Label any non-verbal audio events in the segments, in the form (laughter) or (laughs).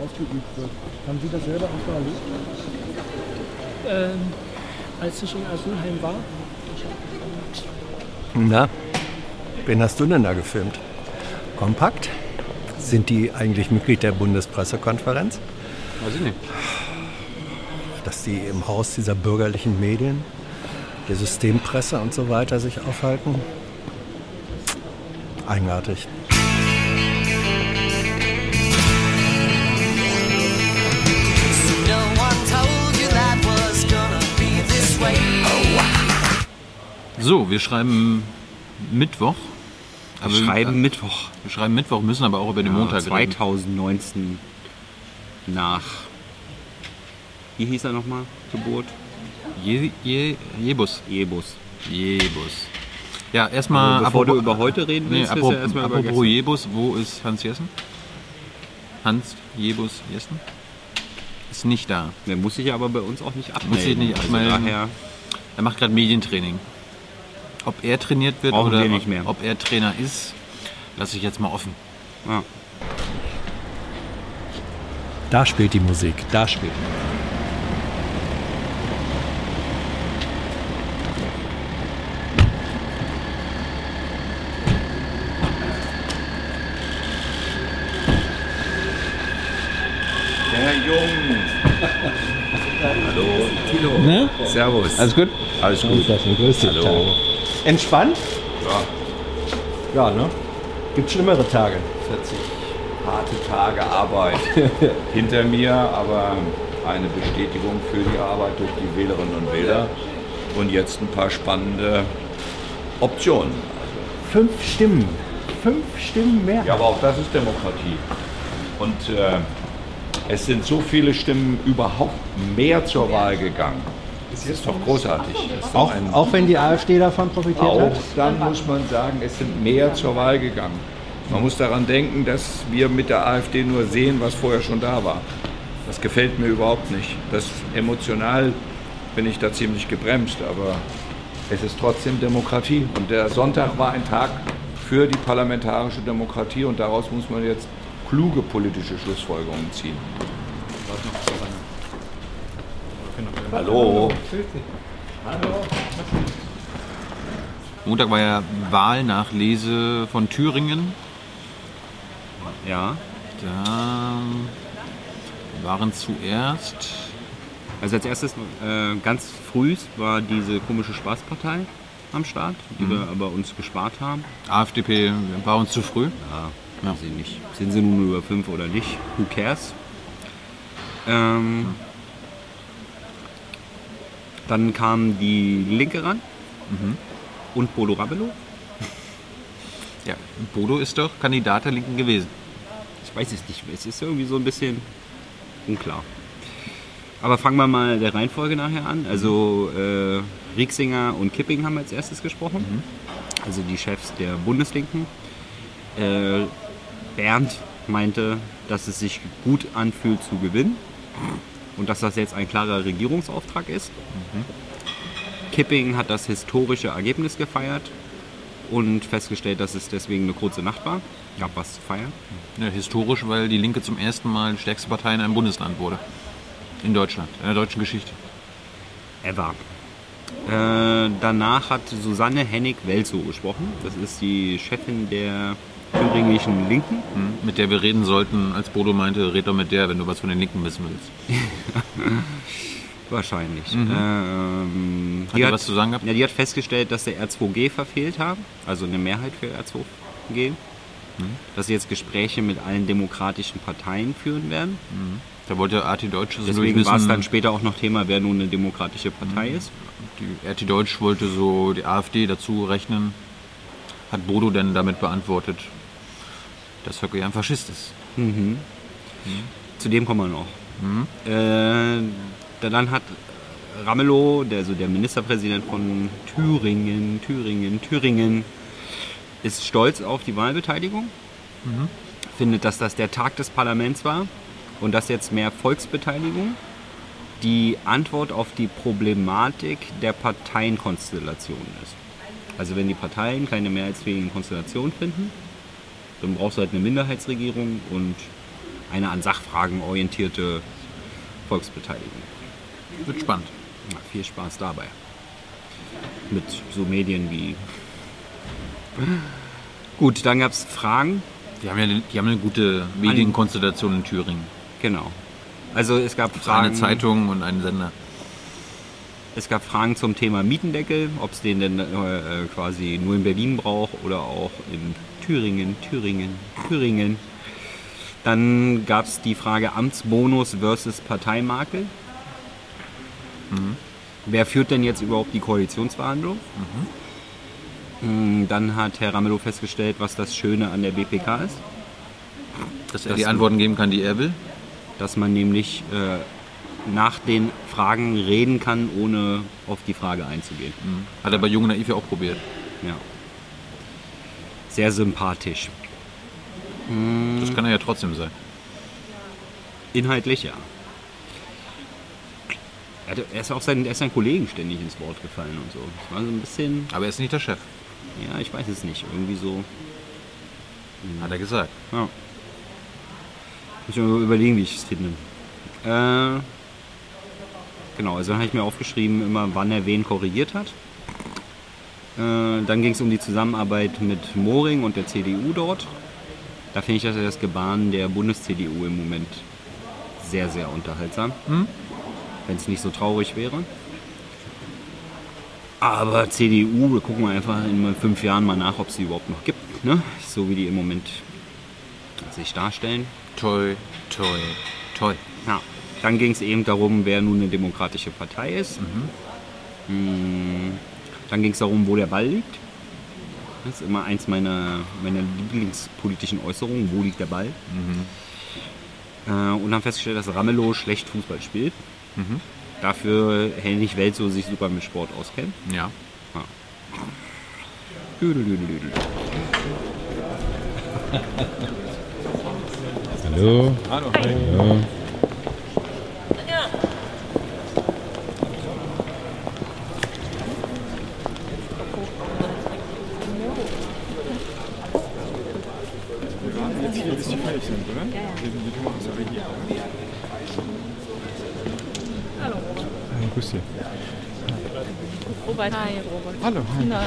ausgeübt wird. Haben Sie das selber auch so erlebt? Ähm, als ich in Asylheim war, Na, wen hast du denn da gefilmt? Kompakt? Sind die eigentlich Mitglied der Bundespressekonferenz? Weiß ich nicht. Dass die im Haus dieser bürgerlichen Medien, der Systempresse und so weiter sich aufhalten? Eigenartig. So, wir schreiben Mittwoch. Wir schreiben Mittwoch. Wir schreiben Mittwoch, müssen aber auch über den Montag reden. 2019 nach. Wie hieß er nochmal? Geburt? Je, je, Jebus. Jebus. Jebus. Ja, erstmal. Aber bevor du über heute reden nee, willst, du apropos, ja erstmal über apropos. Jebus, wo ist Hans Jessen? Hans Jebus Jessen? Ist nicht da. Der muss sich aber bei uns auch nicht abmelden. Muss sich nicht also abmelden. daher Er macht gerade Medientraining. Ob er trainiert wird Brauchen oder wir nicht mehr. ob er Trainer ist, lasse ich jetzt mal offen. Ja. Da spielt die Musik, da spielt die Musik. Herr Jung. Hallo, Tilo. Ne? Servus. Alles gut? Alles gut. Grüß dich. Hallo. Entspannt? Ja, Ja, ne? Gibt schlimmere Tage. 40 harte Tage Arbeit (laughs) hinter mir, aber eine Bestätigung für die Arbeit durch die Wählerinnen und Wähler. Und jetzt ein paar spannende Optionen. Fünf Stimmen. Fünf Stimmen mehr. Ja, aber auch das ist Demokratie. Und äh, es sind so viele Stimmen überhaupt mehr zur Wahl gegangen. Das ist doch großartig. Doch Auch, auch wenn die AfD davon profitiert Auch hat? dann muss man sagen, es sind mehr zur Wahl gegangen. Man muss daran denken, dass wir mit der AfD nur sehen, was vorher schon da war. Das gefällt mir überhaupt nicht. Das emotional bin ich da ziemlich gebremst, aber es ist trotzdem Demokratie. Und der Sonntag war ein Tag für die parlamentarische Demokratie und daraus muss man jetzt kluge politische Schlussfolgerungen ziehen. Hallo. Montag war ja Wahlnachlese von Thüringen. ja. Da waren zuerst Also als erstes, äh, ganz früh war diese komische Spaßpartei am Start, die Mhm. wir aber uns gespart haben. AfDP, war uns zu früh. Ja, ja. Sie nicht. Sind sie nun über fünf oder nicht? Who cares? Ähm, dann kam die Linke ran und Bodo Ramelow. (laughs) Ja, Bodo ist doch Kandidat der Linken gewesen. Ich weiß es nicht. Es ist irgendwie so ein bisschen unklar. Aber fangen wir mal der Reihenfolge nachher an. Also äh, Rieksinger und Kipping haben als erstes gesprochen. Also die Chefs der Bundeslinken. Äh, Bernd meinte, dass es sich gut anfühlt zu gewinnen und dass das jetzt ein klarer Regierungsauftrag ist. Kipping hat das historische Ergebnis gefeiert und festgestellt, dass es deswegen eine kurze Nacht war. Gab was zu feiern. Ja, historisch, weil die Linke zum ersten Mal die stärkste Partei in einem Bundesland wurde. In Deutschland, in der deutschen Geschichte. Ever. Äh, danach hat Susanne Hennig-Welzow gesprochen. Das ist die Chefin der thüringischen Linken. Hm, Mit der wir reden sollten, als Bodo meinte, red doch mit der, wenn du was von den Linken wissen willst. (laughs) Wahrscheinlich. Ähm, Hat die was zu sagen gehabt? Ja, die hat festgestellt, dass der R2G verfehlt haben, also eine Mehrheit für R2G. Dass sie jetzt Gespräche mit allen demokratischen Parteien führen werden. Da wollte RT Deutsch so Deswegen war es dann später auch noch Thema, wer nun eine demokratische Partei ist. die RT Deutsch wollte so die AfD dazu rechnen. Hat Bodo denn damit beantwortet, dass Höcke ja ein Faschist ist? Zu dem kommen wir noch. Äh, dann hat Ramelow, der, also der Ministerpräsident von Thüringen, Thüringen, Thüringen, ist stolz auf die Wahlbeteiligung. Findet, dass das der Tag des Parlaments war und dass jetzt mehr Volksbeteiligung die Antwort auf die Problematik der Parteienkonstellation ist. Also wenn die Parteien keine mehrheitsfähigen Konstellationen finden, Dann brauchst du halt eine Minderheitsregierung und eine an Sachfragen orientierte Volksbeteiligung. Wird spannend. Ja, viel Spaß dabei. Mit so Medien wie. Gut, dann gab es Fragen. Die haben ja eine, die haben eine gute Medienkonstellation in Thüringen. Genau. Also es gab Eine Fragen. Zeitung und einen Sender. Es gab Fragen zum Thema Mietendeckel, ob es den denn äh, quasi nur in Berlin braucht oder auch in Thüringen, Thüringen, Thüringen. Dann gab es die Frage Amtsbonus versus Parteimakel. Wer führt denn jetzt überhaupt die Koalitionsverhandlung? Mm, Dann hat Herr Ramelow festgestellt, was das Schöne an der BPK ist. Dass er Das- die Antworten geben kann, die er will. dass man nämlich äh, nach den Fragen reden kann, ohne auf die Frage einzugehen. Hat er bei Jung Naiv ja auch probiert. Ja. Sehr sympathisch. Das kann er ja trotzdem sein. Inhaltlich ja. Er, ist auch seinen, er ist seinen Kollegen ständig ins Wort gefallen und so. Das war so ein bisschen, Aber er ist nicht der Chef, ja, ich weiß es nicht, irgendwie so. hat er gesagt. Ja. Muss ich mal überlegen, wie ich es finde. Äh, genau, also dann habe ich mir aufgeschrieben, immer wann er wen korrigiert hat. Äh, dann ging es um die Zusammenarbeit mit Moring und der CDU dort. Da finde ich das, das Gebaren der Bundes-CDU im Moment sehr, sehr unterhaltsam. Wenn es nicht so traurig wäre. Aber CDU, wir gucken einfach in fünf Jahren mal nach, ob es sie überhaupt noch gibt. Ne? So wie die im Moment sich darstellen. Toi, toi, toi. Ja. Dann ging es eben darum, wer nun eine demokratische Partei ist. Mm, Dann ging es darum, wo der Ball liegt. Das ist immer eins meiner, meiner lieblingspolitischen Äußerungen. Wo liegt der Ball? Äh, und haben festgestellt, dass Ramelow schlecht Fußball spielt. Dafür Hennig Welso sich super mit Sport auskennt. Ja. Düdelüdelüdel. Hallo. Hallo. Hallo, grüß dich. Robert. Hi, Robert. Hallo. hi. Na,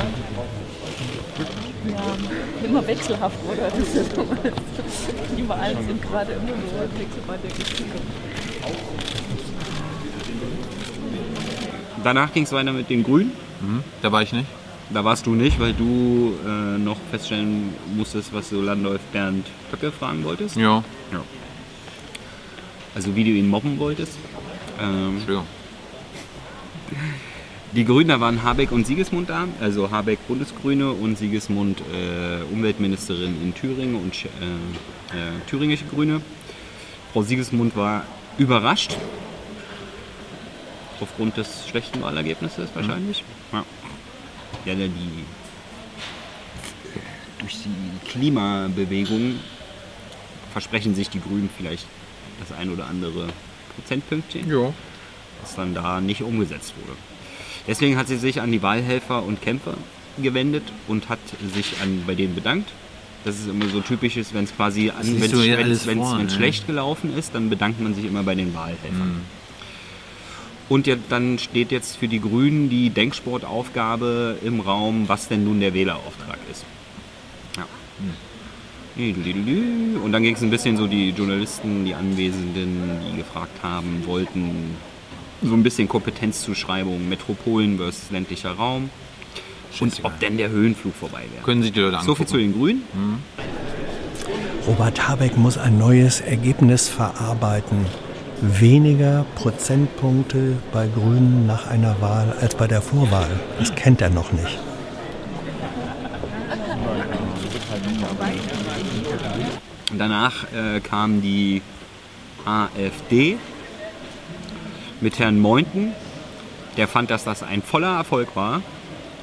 ja, immer wechselhaft, oder? Das ist immer, überall sind gerade immer so wechselhafte Gefühle. Danach ging es weiter mit den Grünen. Da war ich nicht. Da warst du nicht, weil du äh, noch feststellen musstest, was du Landolf Bernd Höcke fragen wolltest. Ja. Also wie du ihn mobben wolltest. Ähm, Entschuldigung. Die Grünen, da waren Habeck und Siegesmund da. Also Habeck Bundesgrüne und Siegesmund äh, Umweltministerin in Thüringen und äh, äh, thüringische Grüne. Frau Siegesmund war überrascht. Aufgrund des schlechten Wahlergebnisses wahrscheinlich. Ja. ja, der die durch die Klimabewegung versprechen sich die Grünen vielleicht das ein oder andere Prozentpünktchen, Ja. das dann da nicht umgesetzt wurde. Deswegen hat sie sich an die Wahlhelfer und Kämpfer gewendet und hat sich an, bei denen bedankt. Das ist immer so typisch, ist, wenn es quasi an, wenn es ne? schlecht gelaufen ist, dann bedankt man sich immer bei den Wahlhelfern. Und ja, dann steht jetzt für die Grünen die Denksportaufgabe im Raum, was denn nun der Wählerauftrag ist. Ja. Und dann ging es ein bisschen so, die Journalisten, die Anwesenden, die gefragt haben, wollten so ein bisschen Kompetenzzuschreibung, Metropolen versus ländlicher Raum. Und ob denn der Höhenflug vorbei wäre. Können sich die Leute angucken. So viel zu den Grünen. Robert Habeck muss ein neues Ergebnis verarbeiten. Weniger Prozentpunkte bei Grünen nach einer Wahl als bei der Vorwahl. Das kennt er noch nicht. Danach äh, kam die AfD mit Herrn Meuthen. Der fand, dass das ein voller Erfolg war,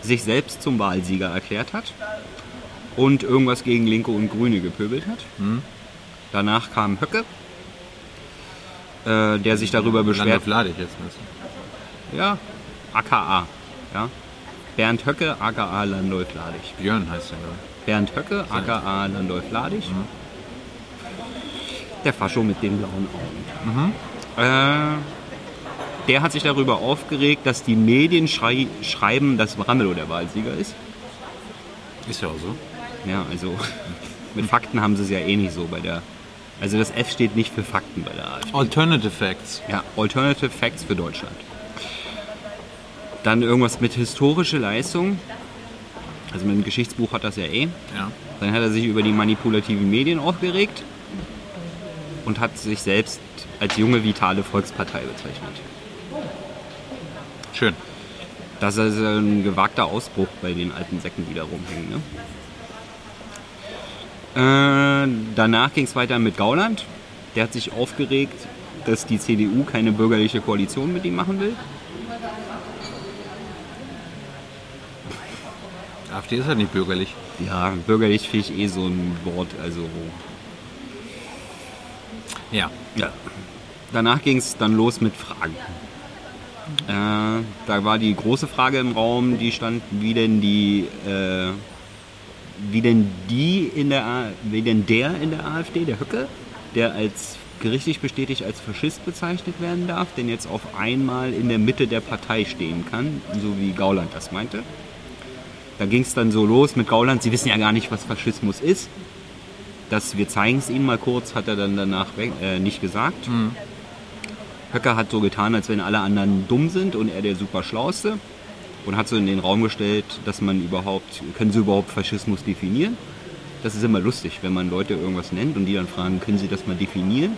sich selbst zum Wahlsieger erklärt hat und irgendwas gegen Linke und Grüne gepöbelt hat. Danach kam Höcke, äh, der sich darüber beschwert Landolf Ladig jetzt. weißt Ja, AKA. Ja. Bernd Höcke, AKA Landolf Ladig. Björn heißt der, glaube Bernd Höcke, aka Landolf Ladig. Der Fascho mit den blauen Augen. Äh, der hat sich darüber aufgeregt, dass die Medien schrei schreiben, dass Ramelow der Wahlsieger ist. Ist ja auch so. Ja, also (laughs) mit Fakten haben sie es ja eh nicht so bei der. Also das F steht nicht für Fakten bei der AfD. Alternative Facts. Ja, Alternative Facts für Deutschland. Dann irgendwas mit historische Leistung. Also mit dem Geschichtsbuch hat das ja eh. Ja. Dann hat er sich über die manipulativen Medien aufgeregt und hat sich selbst als junge, vitale Volkspartei bezeichnet. Schön. Das ist ein gewagter Ausbruch bei den alten Säcken, die da rumhängen. Ne? Äh, danach ging es weiter mit Gauland. Der hat sich aufgeregt, dass die CDU keine bürgerliche Koalition mit ihm machen will. AfD ist halt nicht bürgerlich. Ja, bürgerlich finde ich eh so ein Wort. Also Ja. Ja. Danach ging es dann los mit Fragen. Äh, da war die große Frage im Raum, die stand, wie denn die, äh, wie denn die in der, wie denn der in der AfD, der Höcke, der als gerichtlich bestätigt als Faschist bezeichnet werden darf, denn jetzt auf einmal in der Mitte der Partei stehen kann, so wie Gauland das meinte. Da ging es dann so los mit Gauland, sie wissen ja gar nicht, was Faschismus ist. Das, wir zeigen es Ihnen mal kurz, hat er dann danach äh, nicht gesagt. Höcker hat so getan, als wenn alle anderen dumm sind und er der super Schlauste. Und hat so in den Raum gestellt, dass man überhaupt, können Sie überhaupt Faschismus definieren? Das ist immer lustig, wenn man Leute irgendwas nennt und die dann fragen, können Sie das mal definieren?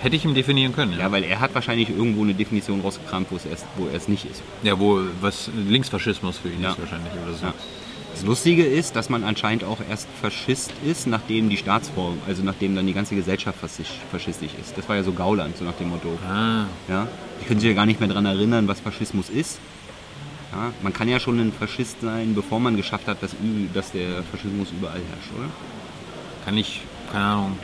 Hätte ich ihm definieren können. Ja, weil er hat wahrscheinlich irgendwo eine Definition rausgekramt, wo es erst, wo er es nicht ist. Ja, wo was Linksfaschismus für ihn Ja. ist wahrscheinlich oder so. Ja. Das Lustige ist, dass man anscheinend auch erst Faschist ist, nachdem die Staatsform, also nachdem dann die ganze Gesellschaft faschistisch ist. Das war ja so Gauland, so nach dem Motto. Ah, Ja? Die können sich ja gar nicht mehr daran erinnern, was Faschismus ist. Ja? Man kann ja schon ein Faschist sein, bevor man geschafft hat, dass, dass der Faschismus überall herrscht, oder? kann ich, keine Ahnung.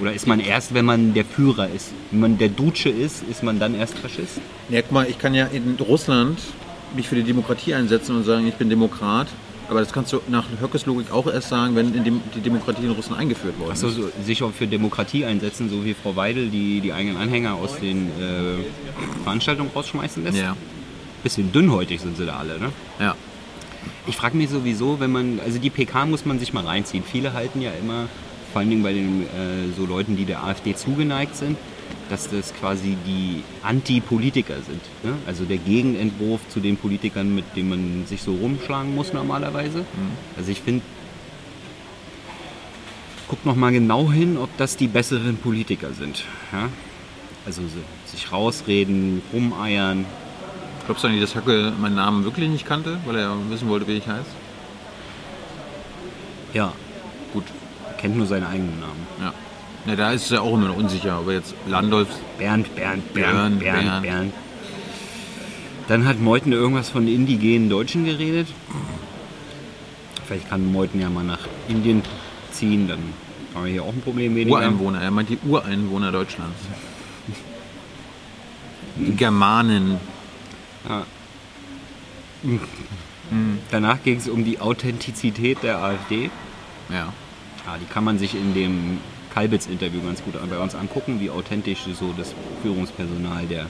Oder ist man erst, wenn man der Führer ist? Wenn man der Duce ist, ist man dann erst Faschist? Ja, guck mal, ich kann ja in Russland mich für die Demokratie einsetzen und sagen, ich bin Demokrat. Aber das kannst du nach Höckes Logik auch erst sagen, wenn dem, die Demokratie in Russland eingeführt worden Achso, so, sich auch für Demokratie einsetzen, so wie Frau Weidel, die die eigenen Anhänger aus den äh, Veranstaltungen rausschmeißen lässt. Ja. Bisschen dünnhäutig sind sie da alle, ne? Ja. Ich frage mich sowieso, wenn man, also die PK muss man sich mal reinziehen. Viele halten ja immer, vor allen Dingen bei den äh, so Leuten, die der AfD zugeneigt sind, dass das quasi die Anti-Politiker sind. Ne? Also der Gegenentwurf zu den Politikern, mit denen man sich so rumschlagen muss normalerweise. Also ich finde, guck noch mal genau hin, ob das die besseren Politiker sind. Ja? Also so, sich rausreden, rumeiern. Glaubst du eigentlich, dass Höcke meinen Namen wirklich nicht kannte, weil er wissen wollte, wie ich heiße? Ja, Gut. er kennt nur seinen eigenen Namen. Ja. Ja, da ist er auch immer noch unsicher, ob er jetzt Landolf. Bernd, Bernd, Bernd, Bernd, Bernd, Bernd. Dann hat Meuthen irgendwas von indigenen Deutschen geredet. Vielleicht kann Meuthen ja mal nach Indien ziehen, dann haben wir hier auch ein Problem weniger. Ureinwohner. Er meint die Ureinwohner Deutschlands. Die Germanen. Ja. Danach ging es um die Authentizität der AfD. Ja. Ja, die kann man sich in dem Kalbitz-Interview ganz gut bei uns angucken, wie authentisch so das Führungspersonal der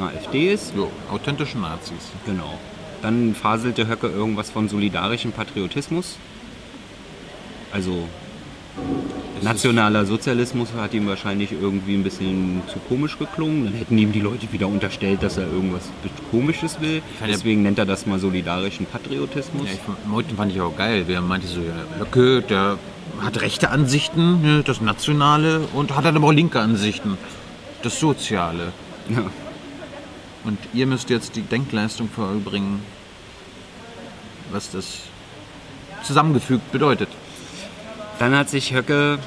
AfD ist. So, authentische Nazis. Genau. Dann faselte Höcke irgendwas von solidarischem Patriotismus. Also nationaler Sozialismus hat ihm wahrscheinlich irgendwie ein bisschen zu komisch geklungen. Dann hätten ihm die Leute wieder unterstellt, dass er irgendwas Komisches will. Deswegen nennt er das mal solidarischen Patriotismus. Ja, ich, Meuthen fand ich auch geil. Wer meinte so, ja, Höcke, der hat rechte Ansichten, ne, das Nationale, und hat dann aber auch linke Ansichten, das Soziale. Ja. Und ihr müsst jetzt die Denkleistung vollbringen, was das zusammengefügt bedeutet. Dann hat sich Höcke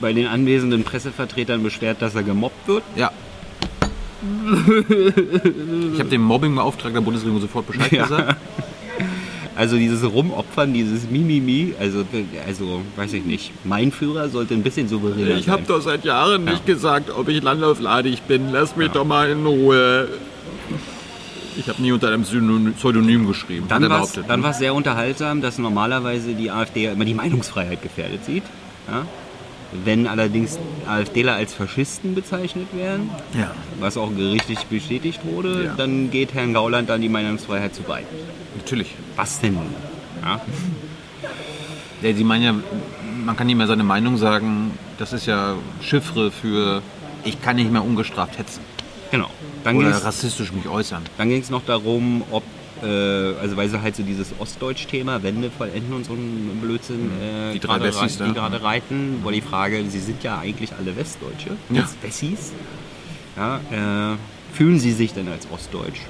bei den anwesenden Pressevertretern beschwert, dass er gemobbt wird. Ja. (laughs) ich habe dem Mobbingbeauftragten der Bundesregierung sofort Bescheid Ja. gesagt. Also dieses Rumopfern, dieses Mimimi, also, also weiß ich nicht. Mein Führer sollte ein bisschen souveräner Ich sein. habe doch seit Jahren nicht gesagt, ob ich landlaufladig bin. Lass mich doch mal in Ruhe. Ich habe nie unter einem Pseudonym geschrieben. Dann war es dann sehr unterhaltsam, dass normalerweise die AfD ja immer die Meinungsfreiheit gefährdet sieht. Ja? Wenn allerdings AfDler als Faschisten bezeichnet werden, Ja. was auch gerichtlich bestätigt wurde, Ja. dann geht Herrn Gauland dann die Meinungsfreiheit zu weit. Natürlich. Was denn? Ja? Ja, Sie meinen ja, man kann nicht mehr seine Meinung sagen. Das ist ja Chiffre für ich kann nicht mehr ungestraft hetzen. Genau. Dann Oder rassistisch mich äußern. Dann ging es noch darum, ob, äh, also weil sie halt so dieses Ostdeutsch-Thema, Wende vollenden und so ein Blödsinn, äh, Die gerade gerade reiten, war die Frage, sie sind ja eigentlich alle Westdeutsche, Ja. Wessis. Ja, äh, fühlen sie sich denn als Ostdeutsch?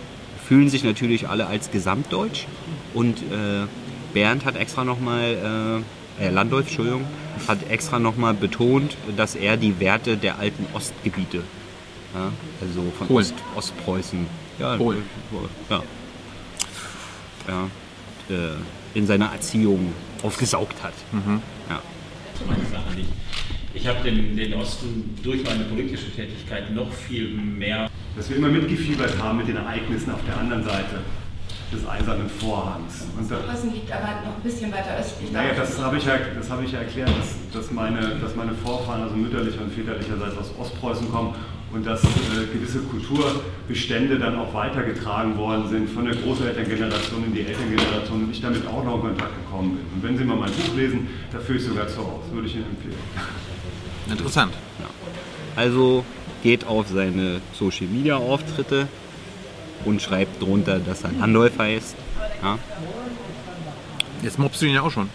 Fühlen sich natürlich alle als Gesamtdeutsch und äh, Bernd hat extra nochmal, äh, äh, Landolf, Entschuldigung, hat extra nochmal betont, dass er die Werte der alten Ostgebiete, ja, also von. Ost, Ostpreußen, ja, Polen. ja, ja, äh, in seiner Erziehung aufgesaugt hat. Ja. meine Sache nicht. Ich habe den, den Osten durch meine politische Tätigkeit noch viel mehr. dass wir immer mitgefiebert haben mit den Ereignissen auf der anderen Seite des eisernen Vorhangs. Und da, Osten liegt aber noch ein bisschen weiter östlich. naja, das habe ich, ja, das habe ich ja erklärt, dass, dass, meine, dass meine Vorfahren, also mütterlicher und väterlicherseits aus Ostpreußen kommen und dass äh, gewisse Kulturbestände dann auch weitergetragen worden sind von der Großelterngeneration in die Elterngeneration und ich damit auch noch in Kontakt gekommen bin. Und wenn Sie mal mein Buch lesen, da führe ich sogar zu aus, würde ich Ihnen empfehlen. (laughs) Interessant. Also geht auf seine Social Media Auftritte und schreibt drunter, dass er Landolf heißt. Ja. Jetzt mobst du ihn ja auch schon.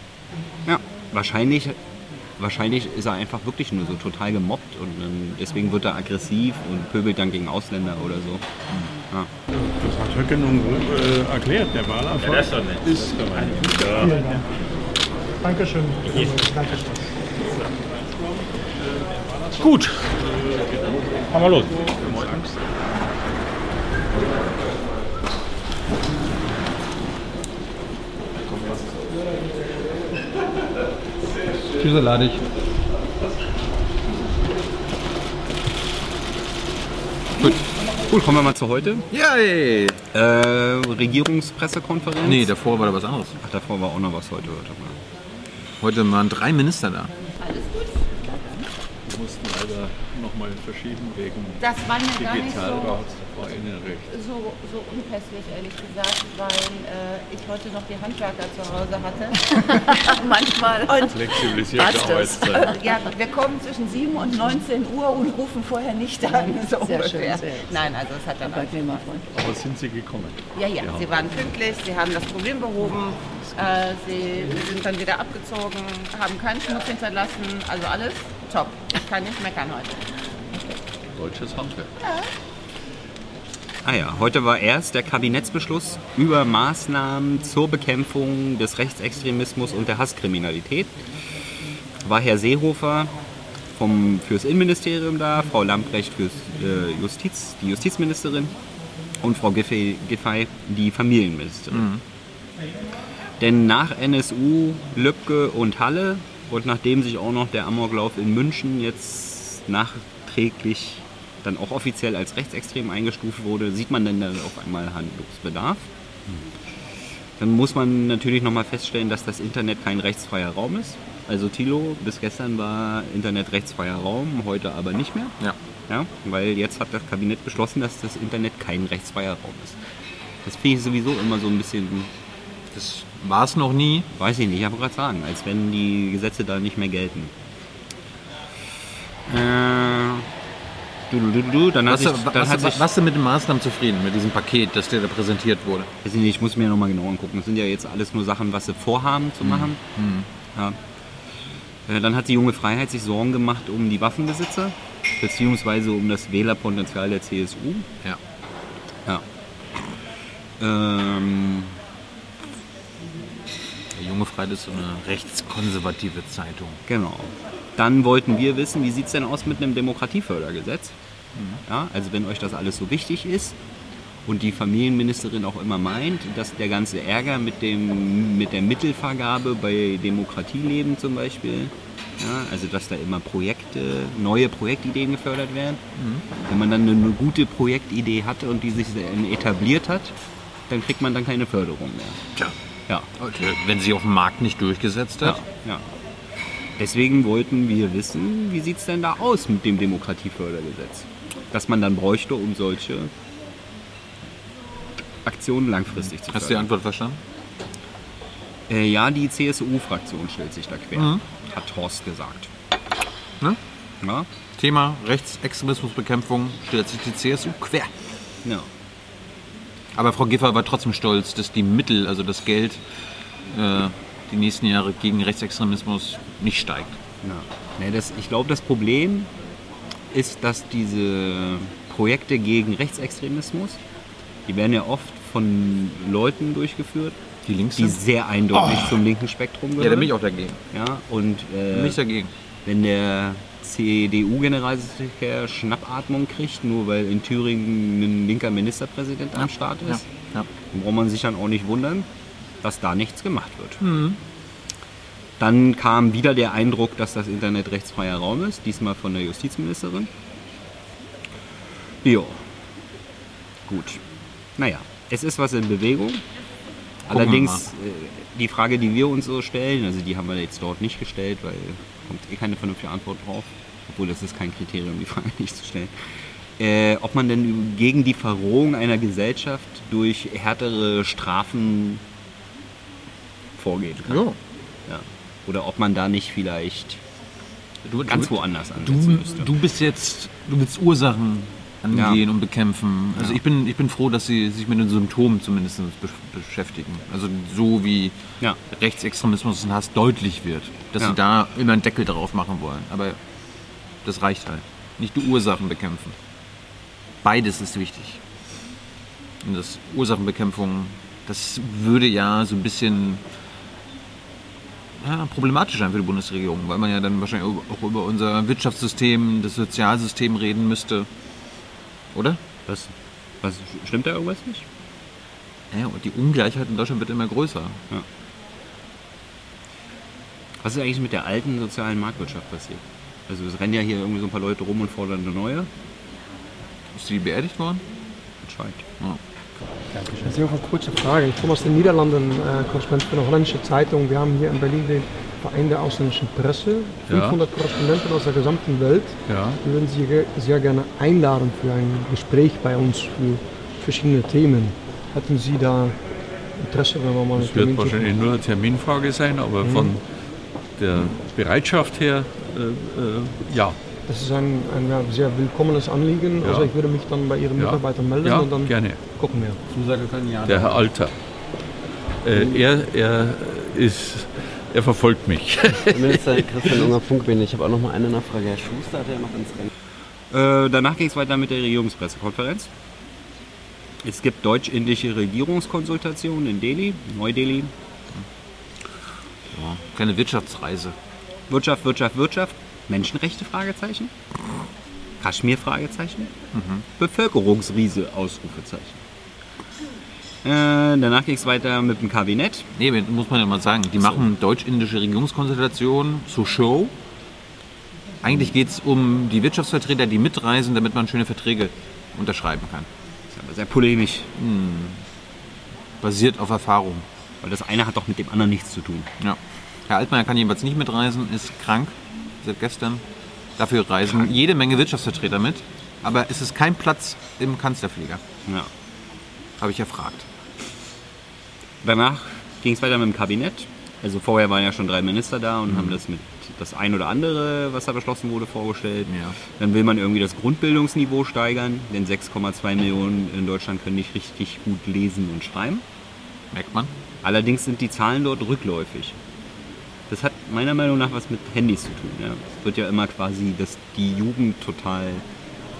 Ja, wahrscheinlich, wahrscheinlich ist er einfach wirklich nur so total gemobbt und deswegen wird er aggressiv und pöbelt dann gegen Ausländer oder so. Ja. Das hat Höcke nun äh, erklärt, der Wahlerfolg. Ja, das ist doch nett. Ist Ja. Vielen Dank. Dankeschön. Dankeschön. Gut. Fahren wir los. Tschüss, lade ich. Gut. Gut, kommen wir mal zu heute. Yay! Äh, Regierungspressekonferenz. Nee, davor war da was anderes. Ach, davor war auch noch was heute. Warte mal. Heute waren drei Minister da. Wir mussten leider nochmal verschieben wegen Das war mir gar nicht so- Digitalratsfrau Innenrecht. So, so unpässlich, ehrlich gesagt, weil äh, ich heute noch die Handwerker zu Hause hatte. (laughs) Manchmal. Und (laughs) Flexibilisierte? Arbeitszeit. Ja, wir kommen zwischen 7 und 19 Uhr und rufen vorher nicht an. (laughs) So Sehr ungefähr. schön, sehr. Nein, also es hat dann alles Aber sind Sie gekommen? Ja, ja, sie waren pünktlich, sie haben das Problem behoben, äh, sie sind dann wieder abgezogen, haben keinen Schmutz hinterlassen, also alles top. Ich kann nicht meckern heute. Deutsches Handwerk. Ah ja, heute war erst der Kabinettsbeschluss über Maßnahmen zur Bekämpfung des Rechtsextremismus und der Hasskriminalität. War Herr Seehofer vom, fürs Innenministerium da, Frau Lamprecht fürs äh, Justiz, die Justizministerin und Frau Giffey, Giffey die Familienministerin. Denn nach NSU, Lübcke und Halle und nachdem sich auch noch der Amoklauf in München jetzt nachträglich dann auch offiziell als rechtsextrem eingestuft wurde, sieht man dann auf einmal Handlungsbedarf. Dann muss man natürlich nochmal feststellen, dass das Internet kein rechtsfreier Raum ist. Also Thilo, bis gestern war Internet rechtsfreier Raum, heute aber nicht mehr. Ja. Ja, weil jetzt hat das Kabinett beschlossen, dass das Internet kein rechtsfreier Raum ist. Das finde ich sowieso immer so ein bisschen. Das war es noch nie. Weiß ich nicht, ich wollte gerade sagen, als wenn die Gesetze da nicht mehr gelten. Äh, du, du, du, du, dann hat Was, sich, was, dann hat was, sich, was denn mit den Maßnahmen zufrieden, mit diesem Paket, das dir da präsentiert wurde? Weiß ich, nicht, ich muss mir nochmal genau angucken. Das sind ja jetzt alles nur Sachen, was sie vorhaben zu machen. Ja. Äh, Dann hat die junge Freiheit sich Sorgen gemacht um die Waffenbesitzer, beziehungsweise um das Wählerpotenzial der CSU. Ja. Ja. Ähm, Die Junge Freiheit ist so eine rechtskonservative Zeitung. Genau. Dann wollten wir wissen, wie sieht es denn aus mit einem Demokratiefördergesetz? Ja, also wenn euch das alles so wichtig ist Und die Familienministerin auch immer meint, dass der ganze Ärger mit, dem, mit der Mittelvergabe bei Demokratieleben zum Beispiel, ja, also dass da immer Projekte, neue Projektideen gefördert werden. Wenn man dann eine gute Projektidee hatte und die sich etabliert hat, dann kriegt man dann keine Förderung mehr. Tja. Ja. Wenn sie auf dem Markt nicht durchgesetzt hat. Ja, ja. Deswegen wollten wir wissen, wie sieht es denn da aus mit dem Demokratiefördergesetz? Das man dann bräuchte, um solche Aktionen langfristig zu fördern. Hast du die Antwort verstanden? Äh, ja, die CSU-Fraktion stellt sich da quer, Mhm. hat Horst gesagt. Ne? Ja. Thema Rechtsextremismusbekämpfung stellt sich die CSU quer. Ja. Aber Frau Giffer war trotzdem stolz, dass die Mittel, also das Geld, äh, die nächsten Jahre gegen Rechtsextremismus nicht steigt. Ja. Nee, das, ich glaube, das Problem ist, dass diese Projekte gegen Rechtsextremismus, die werden ja oft von Leuten durchgeführt, die, links die sind? sehr eindeutig Oh. zum linken Spektrum Ja, gehören. da bin ich auch dagegen. Ja, und äh, Bin ich dagegen. wenn der CDU-Generalsekretär Schnappatmung kriegt, nur weil in Thüringen ein linker Ministerpräsident am Start ist, Ja. Ja. dann braucht man sich dann auch nicht wundern, dass da nichts gemacht wird. Mhm. Dann kam wieder der Eindruck, dass das Internet rechtsfreier Raum ist, diesmal von der Justizministerin. Ja, gut. Naja, es ist was in Bewegung. Allerdings, äh, die Frage, die wir uns so stellen, also die haben wir jetzt dort nicht gestellt, weil kommt eh keine vernünftige Antwort drauf. Obwohl das ist kein Kriterium, die (laughs) Frage nicht zu stellen. Äh, ob man denn gegen die Verrohung einer Gesellschaft durch härtere Strafen vorgehen kann. Ja. Ja. Oder ob man da nicht vielleicht ganz woanders Du, ansetzen müsste. du bist jetzt, du willst Ursachen angehen und bekämpfen. Also Ja. ich, bin, ich bin froh, dass sie sich mit den Symptomen zumindest be beschäftigen. Also so wie Rechtsextremismus und Hass deutlich wird, dass Ja. sie da immer einen Deckel drauf machen wollen. Aber das reicht halt. Nicht die Ursachen bekämpfen. Beides ist wichtig. Und das Ursachenbekämpfung, das würde ja so ein bisschen ja, problematisch sein für die Bundesregierung, weil man ja dann wahrscheinlich auch über unser Wirtschaftssystem, das Sozialsystem reden müsste. Oder? Was, was stimmt da irgendwas nicht? Ja, und die Ungleichheit in Deutschland wird immer größer. Ja. Was ist eigentlich mit der alten sozialen Marktwirtschaft passiert? Also es rennen ja hier irgendwie so ein paar Leute rum und fordern eine neue. Ist die beerdigt worden? Anscheinend. Ja. Das ist auch eine kurze Frage. Ich komme aus den Niederlanden, äh, Korrespondent für eine holländische Zeitung. Wir haben hier in Berlin den Verein der ausländischen Presse. Ja. 500 Korrespondenten aus der gesamten Welt. Ja. Wir würden Sie sehr gerne einladen für ein Gespräch bei uns für verschiedene Themen. Hätten Sie da Interesse, wenn wir mal Das wird wahrscheinlich nur eine Terminfrage sein, aber Mhm. von der Bereitschaft her, äh, äh, ja. Das ist ein, ein ja, sehr willkommenes Anliegen. Ja. Also ich würde mich dann bei Ihren Ja. Mitarbeitern melden Ja, und dann gerne. gucken wir. Zusage können ja. Der Herr Alter. Äh, er, er ist, er verfolgt mich. Minister (laughs) Christian Unger Funkbiene. Ich habe auch noch mal eine Nachfrage. Herr Schuster hat ja noch ins Rennen. Äh, danach ging es weiter mit der Regierungspressekonferenz. Es gibt deutsch-indische Regierungskonsultationen in Delhi, Neu-Delhi. Ja, kleine Wirtschaftsreise. Wirtschaft, Wirtschaft, Wirtschaft. Menschenrechte? Fragezeichen. Kaschmir? Fragezeichen. Bevölkerungsriese? Ausrufezeichen. Äh, danach ging es weiter mit dem Kabinett. Nee, muss man ja mal sagen, die machen deutsch-indische Regierungskonsultationen zur Show. Eigentlich geht es um die Wirtschaftsvertreter, die mitreisen, damit man schöne Verträge unterschreiben kann. Das ist aber sehr polemisch. Hm. Basiert auf Erfahrung. Weil das eine hat doch mit dem anderen nichts zu tun. Ja. Herr Altmaier kann jedenfalls nicht mitreisen, ist krank seit gestern. Dafür reisen jede Menge Wirtschaftsvertreter mit, aber es ist kein Platz im Kanzlerflieger. Ja. Habe ich erfragt. Danach ging es weiter mit dem Kabinett. Also vorher waren ja schon drei Minister da und haben das mit das ein oder andere, was da beschlossen wurde, vorgestellt. Dann will man irgendwie das Grundbildungsniveau steigern, denn 6,2 Millionen in Deutschland können nicht richtig gut lesen und schreiben. Merkt man. Allerdings sind die Zahlen dort rückläufig. Das hat meiner Meinung nach was mit Handys zu tun. Ja. Es wird ja immer quasi, dass die Jugend total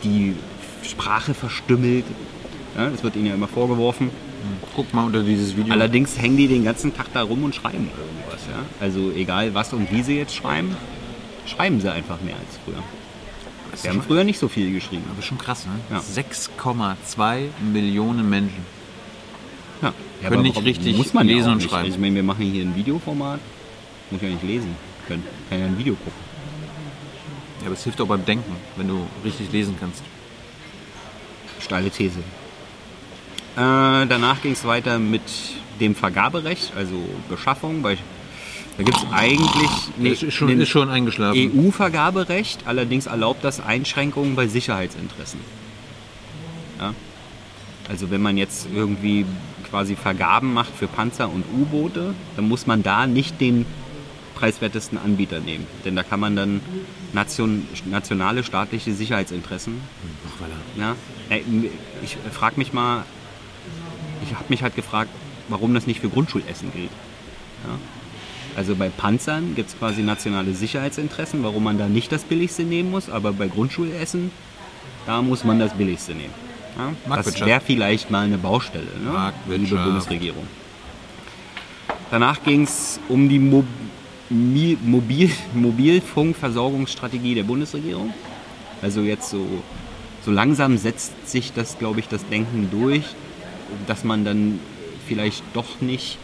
die Sprache verstümmelt. Ja, das wird ihnen ja immer vorgeworfen. Guck mal unter dieses Video. Allerdings hängen die den ganzen Tag da rum und schreiben irgendwas. Ja? Also egal was und wie sie jetzt schreiben, schreiben sie einfach mehr als früher. Wir haben früher nicht so viel geschrieben. Aber schon krass, ne? Ja. 6,2 Millionen Menschen. Ja. Können nicht richtig muss man ja lesen und schreiben. Also, ich meine, wir machen hier ein Videoformat. Muss ja nicht lesen können. Kann ja ein Video gucken. Ja, aber es hilft auch beim Denken, wenn du richtig lesen kannst. Steile These. Äh, danach ging es weiter mit dem Vergaberecht, also Beschaffung. Bei, da gibt es eigentlich Ist- ist schon- ist schon eingeschlafen. EU-Vergaberecht, allerdings erlaubt das Einschränkungen bei Sicherheitsinteressen. Ja? Also wenn man jetzt irgendwie quasi Vergaben macht für Panzer und U-Boote, dann muss man da nicht den preiswertesten Anbieter nehmen. Denn da kann man dann nation, nationale staatliche Sicherheitsinteressen. Ja, Äh, ich frage mich mal, ich habe mich halt gefragt, warum das nicht für Grundschulessen gilt. Ja? Also bei Panzern gibt es quasi nationale Sicherheitsinteressen, warum man da nicht das Billigste nehmen muss, aber bei Grundschulessen, da muss man das Billigste nehmen. Ja? Das wäre vielleicht mal eine Baustelle, ne? liebe. Bundesregierung. Danach ging es um die Mo Mobil (laughs) Mobilfunkversorgungsstrategie der Bundesregierung. Also jetzt so, so langsam setzt sich das, glaube ich, das Denken durch, dass man dann vielleicht doch nicht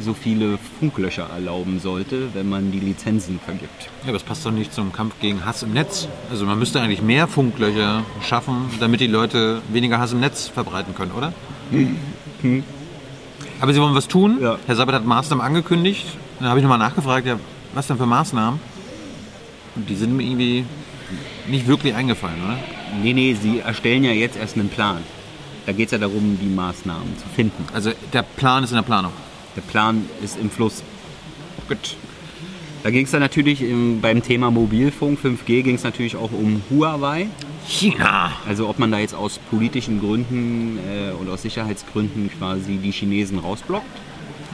so viele Funklöcher erlauben sollte, wenn man die Lizenzen vergibt. Ja, aber das passt doch nicht zum Kampf gegen Hass im Netz. Also man müsste eigentlich mehr Funklöcher schaffen, damit die Leute weniger Hass im Netz verbreiten können, oder? Aber Sie wollen was tun. Herr Sabat hat Maßnahmen angekündigt. Dann habe ich nochmal nachgefragt, ja, was denn für Maßnahmen? Und die sind mir irgendwie nicht wirklich eingefallen, oder? Nee, nee, Sie erstellen ja jetzt erst einen Plan. Da geht es ja darum, die Maßnahmen zu finden. Also der Plan ist in der Planung. Der Plan ist im Fluss. Gut. Da ging es dann natürlich im, beim Thema Mobilfunk 5G ging es natürlich auch um Huawei. China. Also ob man da jetzt aus politischen Gründen äh, und aus Sicherheitsgründen quasi die Chinesen rausblockt.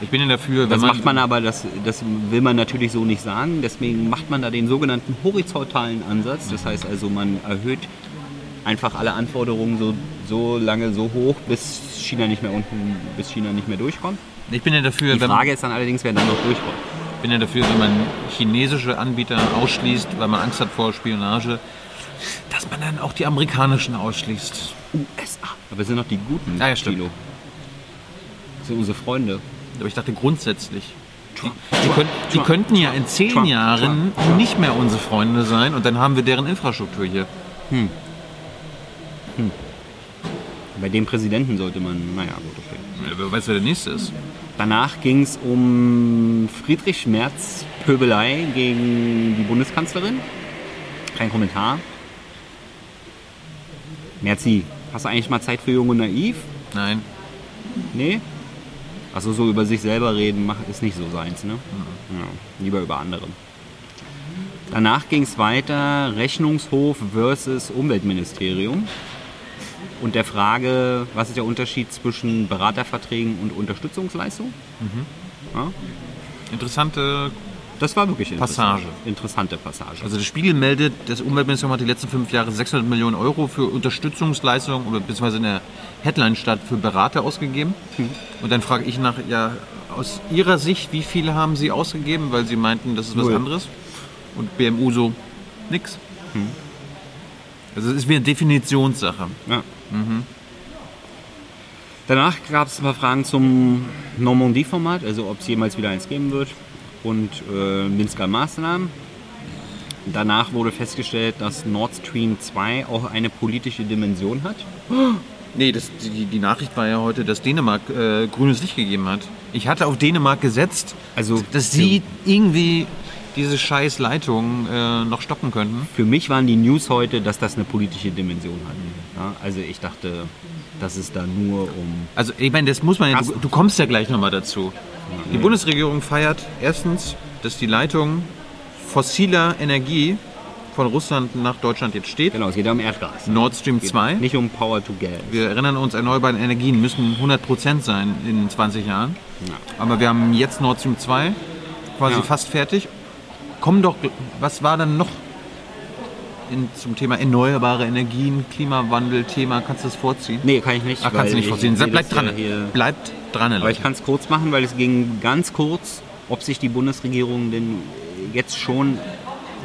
Ich bin ja dafür, wenn das man- macht man aber, das, das will man natürlich so nicht sagen. Deswegen macht man da den sogenannten horizontalen Ansatz. Das heißt also, man erhöht einfach alle Anforderungen so, so lange so hoch, bis China nicht mehr unten, bis China nicht mehr durchkommt. Ich bin ja dafür, Die Frage ist dann allerdings, wer dann noch durchkommt. Ich bin ja dafür, wenn man chinesische Anbieter ausschließt, weil man Angst hat vor Spionage, dass man dann auch die amerikanischen ausschließt. USA. Aber es sind noch die guten. Ja, ja stimmt. Kilo. Das sind unsere Freunde. Aber ich dachte grundsätzlich. Die, die, könnt, die könnten ja in zehn. Jahren nicht mehr unsere Freunde sein und dann haben wir deren Infrastruktur hier. Hm. Hm. Bei dem Präsidenten sollte man, naja, gut, okay. Ja, wer weiß, wer der nächste ist. Danach ging es um Friedrich Merz Pöbelei gegen die Bundeskanzlerin. Kein Kommentar. Merzi, hast du eigentlich mal Zeit für Jung und Naiv? Nein. Nee? Also so über sich selber reden macht, ist nicht so seins, ne? Ja, lieber über andere. Danach ging es weiter, Rechnungshof versus Umweltministerium. Und der Frage, was ist der Unterschied zwischen Beraterverträgen und Unterstützungsleistung? Mhm. Ja? Interessante Das war wirklich interessant. Passage. Interessante Passage. Also der Spiegel meldet, das Umweltministerium hat die letzten fünf Jahre 600 Millionen Euro für Unterstützungsleistungen oder beziehungsweise in der Headline statt für Berater ausgegeben. Und dann frage ich nach, ja, aus Ihrer Sicht, wie viele haben Sie ausgegeben, weil Sie meinten, das ist was Null. anderes? Und BMU so, nix. Also es ist wie eine Definitionssache. Ja. Mhm. Danach gab es ein paar Fragen zum Normandie-Format, also ob es jemals wieder eins geben wird und äh, Minsker Maßnahmen. Danach wurde festgestellt, dass Nord Stream 2 auch eine politische Dimension hat. Nee, das, die, die Nachricht war ja heute, dass Dänemark äh, grünes Licht gegeben hat. Ich hatte auf Dänemark gesetzt, also, dass sie irgendwie diese scheiß Leitung äh, noch stoppen könnten. Für mich waren die News heute, dass das eine politische Dimension hat. Ja, also ich dachte, dass es da nur um... Also ich meine, das muss man ja, du, du kommst ja gleich nochmal dazu. Die Ja. Bundesregierung feiert erstens, dass die Leitung fossiler Energie von Russland nach Deutschland jetzt steht. Genau, es geht ja um Erdgas. Nord Stream 2. Nicht um Power to Gas. Wir erinnern uns, erneuerbare Energien müssen 100% sein in 20 Jahren. Aber wir haben jetzt Nord Stream 2 quasi Ja. fast fertig. Kommen doch, was war dann noch in, zum Thema erneuerbare Energien, Klimawandel, Thema? Kannst du das vorziehen? Nee, kann ich nicht. Ach, kannst du nicht ich vorziehen. Bleibt ja dran. Bleibt dran, Aber ich kann es kurz machen, weil es ging ganz kurz, ob sich die Bundesregierung denn jetzt schon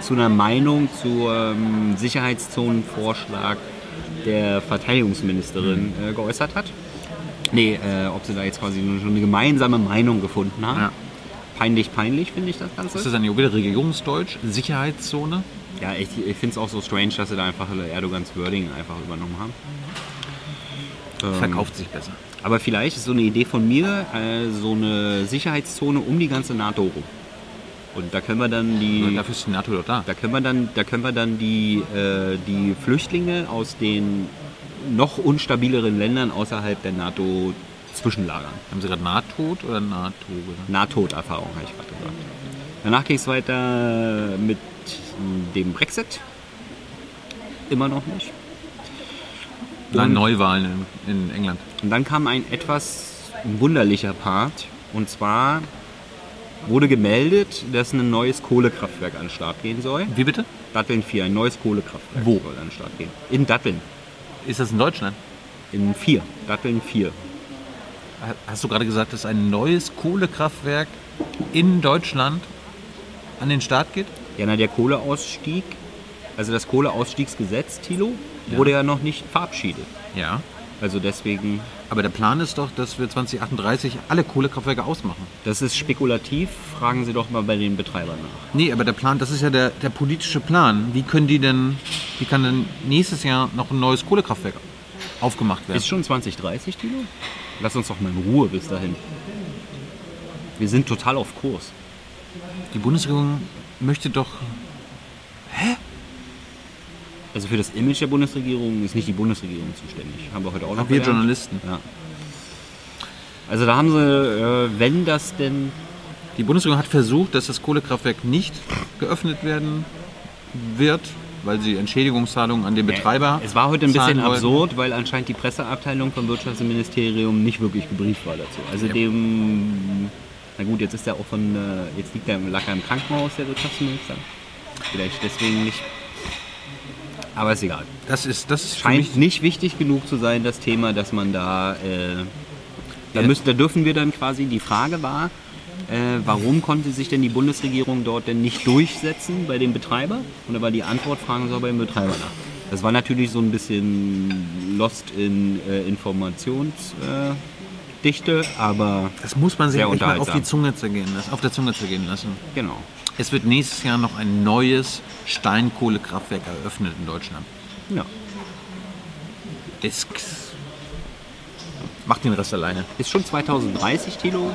zu einer Meinung zum ähm, Sicherheitszonenvorschlag der Verteidigungsministerin äh, geäußert hat. Nee, äh, ob sie da jetzt quasi schon eine gemeinsame Meinung gefunden haben. Peinlich, peinlich finde ich das Ganze. Ist das dann wieder Regierungsdeutsch? Sicherheitszone? Ja, ich, ich finde es auch so strange, dass sie da einfach Erdogans Wording einfach übernommen haben. Ähm, Verkauft sich besser. Aber vielleicht ist so eine Idee von mir, äh, so eine Sicherheitszone um die ganze NATO rum. Und da können wir dann die. Dafür ist die NATO doch da. Da können wir dann, da können wir dann die, äh, die Flüchtlinge aus den noch unstabileren Ländern außerhalb der NATO zwischenlagern. Haben Sie gerade Nahtod oder gesagt? Nahtoderfahrung, habe ich gerade gesagt. Danach ging es weiter mit dem Brexit. Immer noch nicht. Und- Neuwahlen in, in England. Und dann kam ein etwas wunderlicher Part. Und zwar wurde gemeldet, dass ein neues Kohlekraftwerk an den Start gehen soll. Wie bitte? Datteln 4, ein neues Kohlekraftwerk Wo? soll an den Start gehen. In Datteln. Ist das in Deutschland? In 4. Datteln 4. Hast du gerade gesagt, dass ein neues Kohlekraftwerk in Deutschland an den Start geht? Ja, na, der Kohleausstieg, also das Kohleausstiegsgesetz, Thilo, Ja. wurde ja noch nicht verabschiedet. Ja. Also deswegen. Aber der Plan ist doch, dass wir 2038 alle Kohlekraftwerke ausmachen. Das ist spekulativ. Fragen Sie doch mal bei den Betreibern nach. Nee, aber der Plan, das ist ja der, der politische Plan. Wie können die denn, wie kann denn nächstes Jahr noch ein neues Kohlekraftwerk aufgemacht werden? Ist schon 2030, Tilo? Lass uns doch mal in Ruhe bis dahin. Wir sind total auf Kurs. Die Bundesregierung möchte doch. Also für das Image der Bundesregierung ist nicht die Bundesregierung zuständig. Haben wir heute auch noch Ach, wir gelernt. Journalisten. Ja. Also da haben sie, äh, wenn das denn... Die Bundesregierung hat versucht, dass das Kohlekraftwerk nicht geöffnet werden wird, weil sie Entschädigungszahlungen an den Betreiber. Es war heute ein bisschen absurd, weil anscheinend die Presseabteilung vom Wirtschaftsministerium nicht wirklich gebrieft war dazu. Also Ja. dem, na gut, jetzt ist er auch von, äh, jetzt liegt er, lag er im Krankenhaus, der Wirtschaftsminister. Vielleicht deswegen nicht. Aber ist egal. Das ist, das ist Scheint nicht wichtig genug zu sein, das Thema, dass man da, äh, da, müssen, da dürfen wir dann quasi, die Frage war, äh, warum konnte sich denn die Bundesregierung dort denn nicht durchsetzen bei dem Betreiber? Und da war die Antwort, fragen Sie auch beim Betreiber nach. Das war natürlich so ein bisschen lost in äh, Informationsdichte, äh, aber Das muss man sich mal auf die Zunge zergehen lassen, auf der Zunge zergehen lassen. Genau. Es wird nächstes Jahr noch ein neues Steinkohlekraftwerk eröffnet in Deutschland. Ja. Es macht den Rest alleine. Ist schon 2030, Tilo?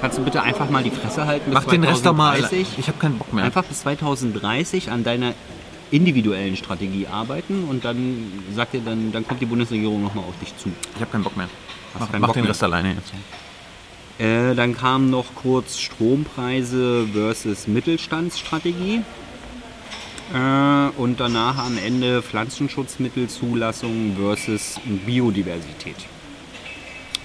Kannst du bitte einfach mal die Fresse halten Mach den Rest doch mal. 2030? Ich habe keinen Bock mehr. Einfach bis 2030 an deiner individuellen Strategie arbeiten und dann sagt ihr, dann, dann kommt die Bundesregierung nochmal auf dich zu. Ich habe keinen Bock mehr. Mach, keinen mach Bock den mehr. Rest alleine jetzt. Äh, dann kam noch kurz Strompreise versus Mittelstandsstrategie. Äh, und danach am Ende Pflanzenschutzmittelzulassung versus Biodiversität.